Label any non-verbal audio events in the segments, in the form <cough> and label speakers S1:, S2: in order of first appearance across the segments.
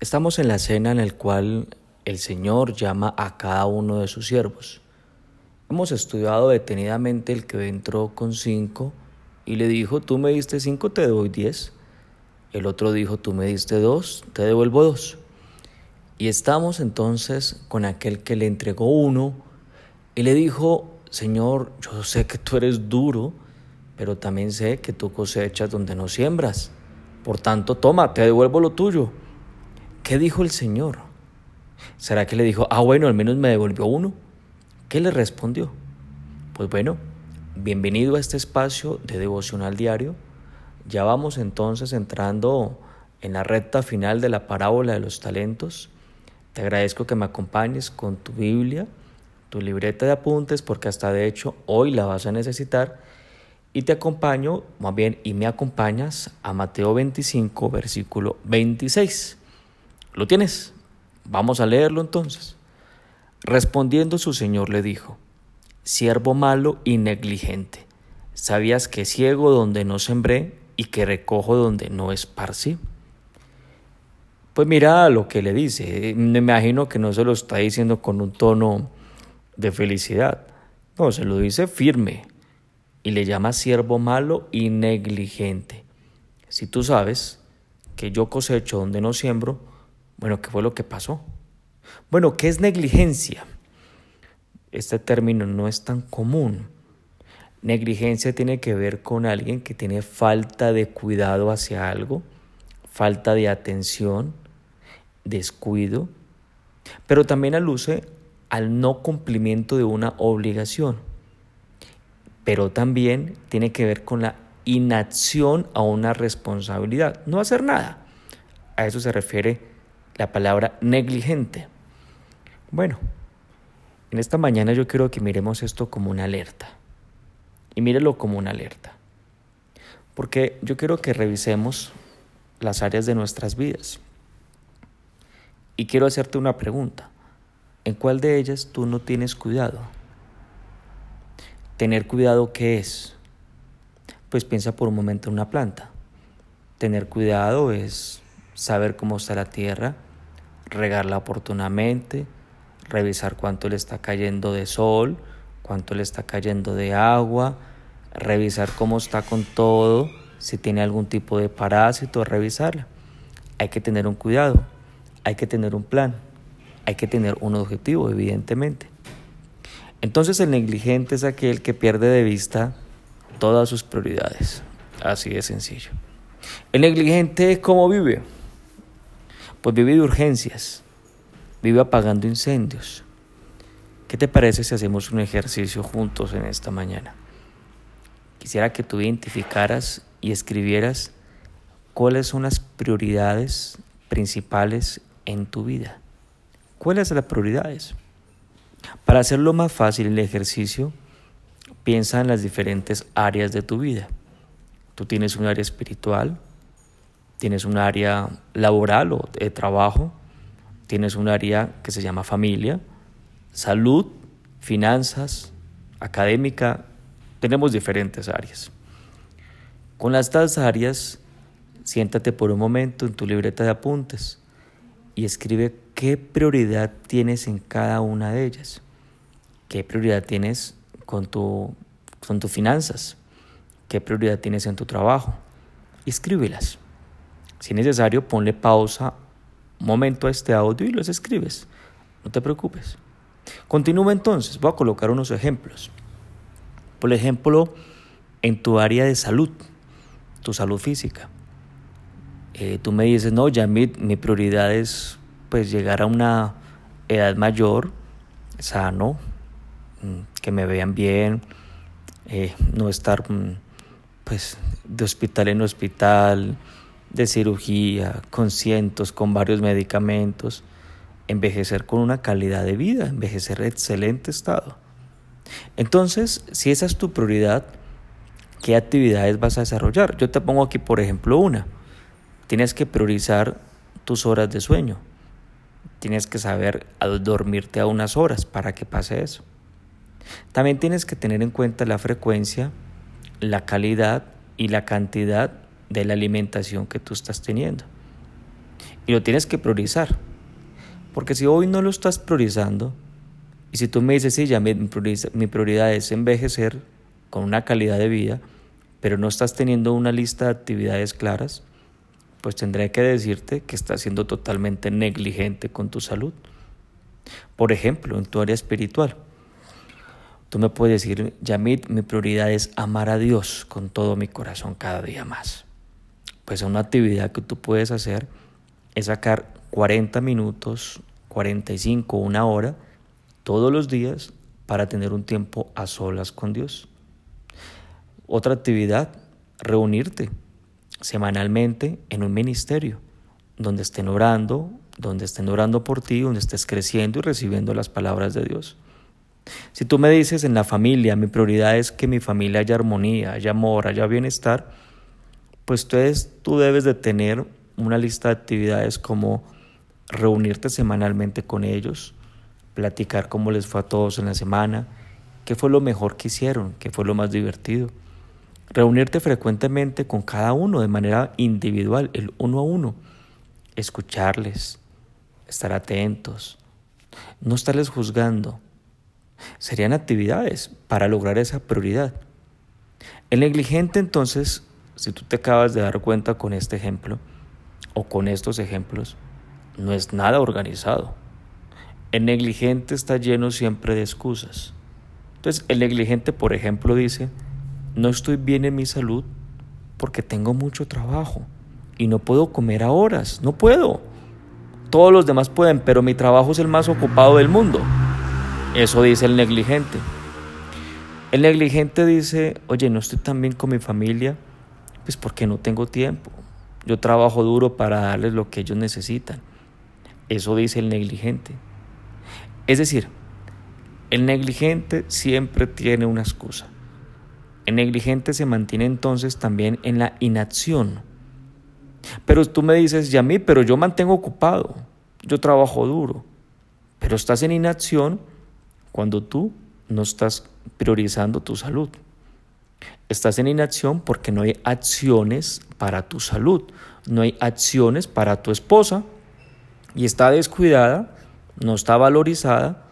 S1: Estamos en la cena en la cual el Señor llama a cada uno de sus siervos. Hemos estudiado detenidamente el que entró con cinco y le dijo, tú me diste cinco, te doy diez. El otro dijo, tú me diste dos, te devuelvo dos. Y estamos entonces con aquel que le entregó uno y le dijo, Señor, yo sé que tú eres duro, pero también sé que tú cosechas donde no siembras. Por tanto, toma, te devuelvo lo tuyo. ¿Qué dijo el Señor? ¿Será que le dijo, ah, bueno, al menos me devolvió uno? ¿Qué le respondió? Pues bueno, bienvenido a este espacio de devocional diario. Ya vamos entonces entrando en la recta final de la parábola de los talentos. Te agradezco que me acompañes con tu Biblia, tu libreta de apuntes, porque hasta de hecho hoy la vas a necesitar. Y te acompaño, más bien, y me acompañas a Mateo 25, versículo 26. ¿Lo tienes? Vamos a leerlo entonces. Respondiendo su señor le dijo, siervo malo y negligente, ¿sabías que ciego donde no sembré y que recojo donde no esparcí? Pues mira lo que le dice, me imagino que no se lo está diciendo con un tono de felicidad, no, se lo dice firme y le llama siervo malo y negligente. Si tú sabes que yo cosecho donde no siembro, bueno, ¿qué fue lo que pasó? Bueno, ¿qué es negligencia? Este término no es tan común. Negligencia tiene que ver con alguien que tiene falta de cuidado hacia algo, falta de atención, descuido, pero también aluce al no cumplimiento de una obligación. Pero también tiene que ver con la inacción a una responsabilidad, no hacer nada. A eso se refiere la palabra negligente. Bueno, en esta mañana yo quiero que miremos esto como una alerta. Y mírelo como una alerta. Porque yo quiero que revisemos las áreas de nuestras vidas. Y quiero hacerte una pregunta. ¿En cuál de ellas tú no tienes cuidado? Tener cuidado, ¿qué es? Pues piensa por un momento en una planta. Tener cuidado es saber cómo está la tierra, regarla oportunamente, revisar cuánto le está cayendo de sol, cuánto le está cayendo de agua, revisar cómo está con todo, si tiene algún tipo de parásito, revisarla. Hay que tener un cuidado, hay que tener un plan, hay que tener un objetivo, evidentemente. Entonces el negligente es aquel que pierde de vista todas sus prioridades. Así de sencillo. El negligente, ¿cómo vive? Pues vive de urgencias, vive apagando incendios. ¿Qué te parece si hacemos un ejercicio juntos en esta mañana? Quisiera que tú identificaras y escribieras cuáles son las prioridades principales en tu vida. ¿Cuáles son las prioridades? Para hacerlo más fácil el ejercicio, piensa en las diferentes áreas de tu vida. Tú tienes un área espiritual, tienes un área laboral o de trabajo, tienes un área que se llama familia, salud, finanzas, académica, tenemos diferentes áreas. Con estas áreas, siéntate por un momento en tu libreta de apuntes y escribe qué prioridad tienes en cada una de ellas. ¿Qué prioridad tienes con, tu, con tus finanzas? ¿Qué prioridad tienes en tu trabajo? escríbelas. Si es necesario, ponle pausa un momento a este audio y los escribes. No te preocupes. Continúa entonces. Voy a colocar unos ejemplos. Por ejemplo, en tu área de salud, tu salud física. Eh, tú me dices, no, ya mi, mi, prioridad es pues llegar a una edad mayor, sano, mm, que me vean bien, eh, no estar mm, pues de hospital en hospital, de cirugía, con cientos, con varios medicamentos, envejecer con una calidad de vida, envejecer en excelente estado. Entonces, si esa es tu prioridad, ¿qué actividades vas a desarrollar? Yo te pongo aquí, por ejemplo, una. Tienes que priorizar tus horas de sueño. Tienes que saber dormirte a unas horas para que pase eso. También tienes que tener en cuenta la frecuencia, la calidad y la cantidad de la alimentación que tú estás teniendo. Y lo tienes que priorizar. Porque si hoy no lo estás priorizando, y si tú me dices, sí, ya mi, prioridad es envejecer con una calidad de vida, pero no estás teniendo una lista de actividades claras, pues tendré que decirte que estás siendo totalmente negligente con tu salud. Por ejemplo, en tu área espiritual. Tú me puedes decir, Yamit, mi prioridad es amar a Dios con todo mi corazón cada día más. Pues una actividad que tú puedes hacer es sacar 40 minutos, 45, una hora, todos los días para tener un tiempo a solas con Dios. Otra actividad, reunirte semanalmente en un ministerio donde estén orando, donde estén orando por ti, donde estés creciendo y recibiendo las palabras de Dios. Si tú me dices en la familia, mi prioridad es que mi familia haya armonía, haya amor, haya bienestar, pues tú debes de tener una lista de actividades como reunirte semanalmente con ellos, platicar cómo les fue a todos en la semana, qué fue lo mejor que hicieron, qué fue lo más divertido. Reunirte frecuentemente con cada uno de manera individual, el uno a uno. Escucharles, estar atentos, no estarles juzgando, serían actividades para lograr esa prioridad. El negligente entonces, si tú te acabas de dar cuenta con este ejemplo o con estos ejemplos, no es nada organizado. El negligente está lleno siempre de excusas. Entonces, el negligente, por ejemplo, dice, no estoy bien en mi salud porque tengo mucho trabajo y no puedo comer a horas, no puedo. Todos los demás pueden, pero mi trabajo es el más ocupado del mundo. Eso dice el negligente. El negligente dice, oye, no estoy tan bien con mi familia, pues porque no tengo tiempo. Yo trabajo duro para darles lo que ellos necesitan. Eso dice el negligente. Es decir, el negligente siempre tiene una excusa. El negligente se mantiene entonces también en la inacción. Pero tú me dices, ya mí, pero yo mantengo ocupado, yo trabajo duro, pero estás en inacción cuando tú no estás priorizando tu salud. Estás en inacción porque no hay acciones para tu salud, no hay acciones para tu esposa y está descuidada, no está valorizada,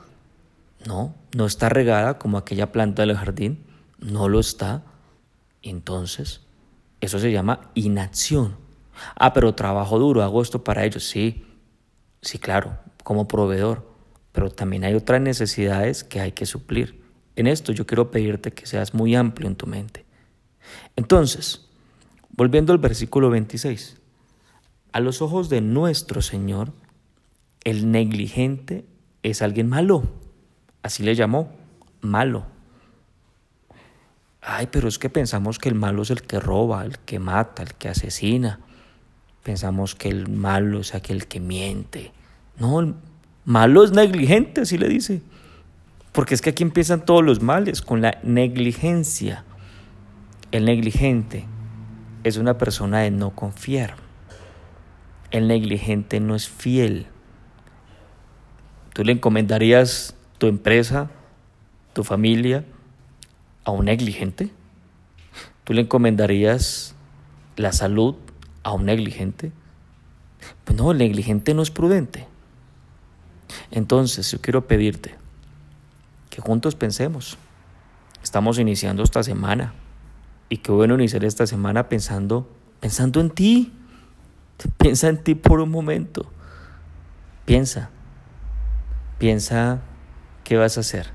S1: no, no está regada como aquella planta del jardín, no lo está. Entonces, eso se llama inacción. Ah, pero trabajo duro, hago esto para ellos, sí, sí, claro, como proveedor pero también hay otras necesidades que hay que suplir. En esto yo quiero pedirte que seas muy amplio en tu mente. Entonces, volviendo al versículo 26, a los ojos de nuestro Señor, el negligente es alguien malo. Así le llamó, malo. Ay, pero es que pensamos que el malo es el que roba, el que mata, el que asesina. Pensamos que el malo es aquel que miente. No, Malos negligentes, si le dice. Porque es que aquí empiezan todos los males, con la negligencia. El negligente es una persona de no confiar. El negligente no es fiel. ¿Tú le encomendarías tu empresa, tu familia a un negligente? ¿Tú le encomendarías la salud a un negligente? Pues no, el negligente no es prudente. Entonces, yo quiero pedirte que juntos pensemos. Estamos iniciando esta semana y qué bueno iniciar esta semana pensando pensando en ti. <laughs> Piensa en ti por un momento. Piensa. Piensa qué vas a hacer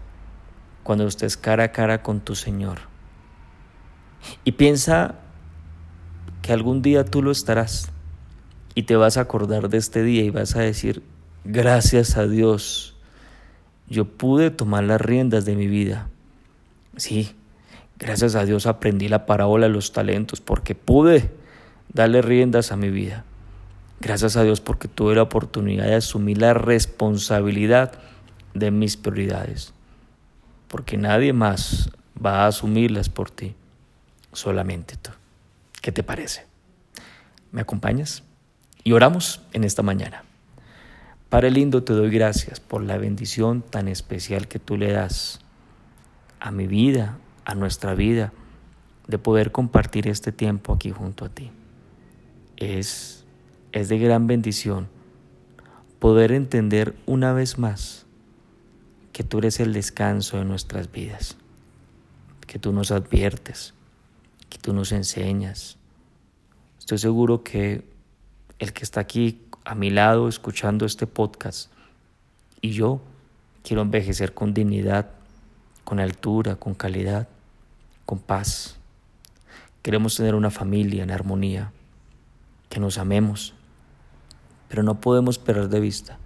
S1: cuando estés cara a cara con tu Señor. Y piensa que algún día tú lo estarás y te vas a acordar de este día y vas a decir, Gracias a Dios, yo pude tomar las riendas de mi vida. Sí, gracias a Dios aprendí la parábola de los talentos porque pude darle riendas a mi vida. Gracias a Dios porque tuve la oportunidad de asumir la responsabilidad de mis prioridades. Porque nadie más va a asumirlas por ti, solamente tú. ¿Qué te parece? ¿Me acompañas? Y oramos en esta mañana. Padre lindo, te doy gracias por la bendición tan especial que tú le das a mi vida, a nuestra vida, de poder compartir este tiempo aquí junto a ti. Es es de gran bendición poder entender una vez más que tú eres el descanso de nuestras vidas, que tú nos adviertes, que tú nos enseñas. Estoy seguro que el que está aquí a mi lado escuchando este podcast y yo quiero envejecer con dignidad, con altura, con calidad, con paz. Queremos tener una familia en armonía, que nos amemos, pero no podemos perder de vista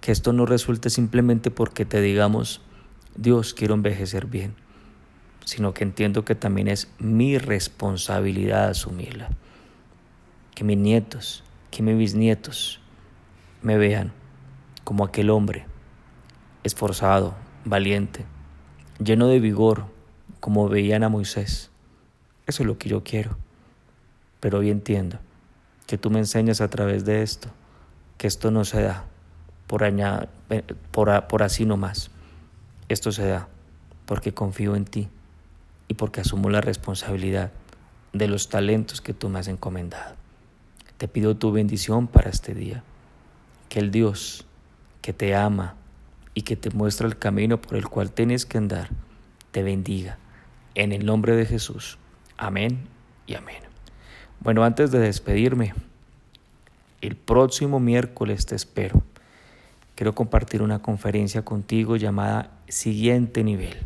S1: que esto no resulte simplemente porque te digamos, Dios, quiero envejecer bien, sino que entiendo que también es mi responsabilidad asumirla. Que mis nietos, que mis bisnietos me vean como aquel hombre, esforzado, valiente, lleno de vigor, como veían a Moisés. Eso es lo que yo quiero. Pero hoy entiendo que tú me enseñas a través de esto que esto no se da por, por, por así nomás. Esto se da porque confío en ti y porque asumo la responsabilidad de los talentos que tú me has encomendado. Te pido tu bendición para este día. Que el Dios que te ama y que te muestra el camino por el cual tienes que andar, te bendiga. En el nombre de Jesús. Amén y amén. Bueno, antes de despedirme, el próximo miércoles te espero. Quiero compartir una conferencia contigo llamada Siguiente Nivel.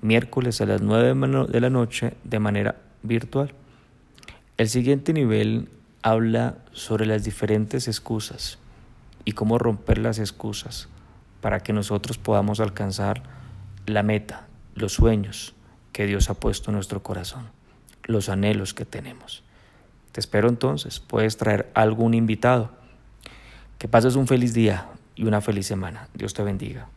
S1: Miércoles a las 9 de la noche de manera virtual. El siguiente nivel habla sobre las diferentes excusas y cómo romper las excusas para que nosotros podamos alcanzar la meta, los sueños que Dios ha puesto en nuestro corazón, los anhelos que tenemos. Te espero entonces, puedes traer algún invitado. Que pases un feliz día y una feliz semana. Dios te bendiga.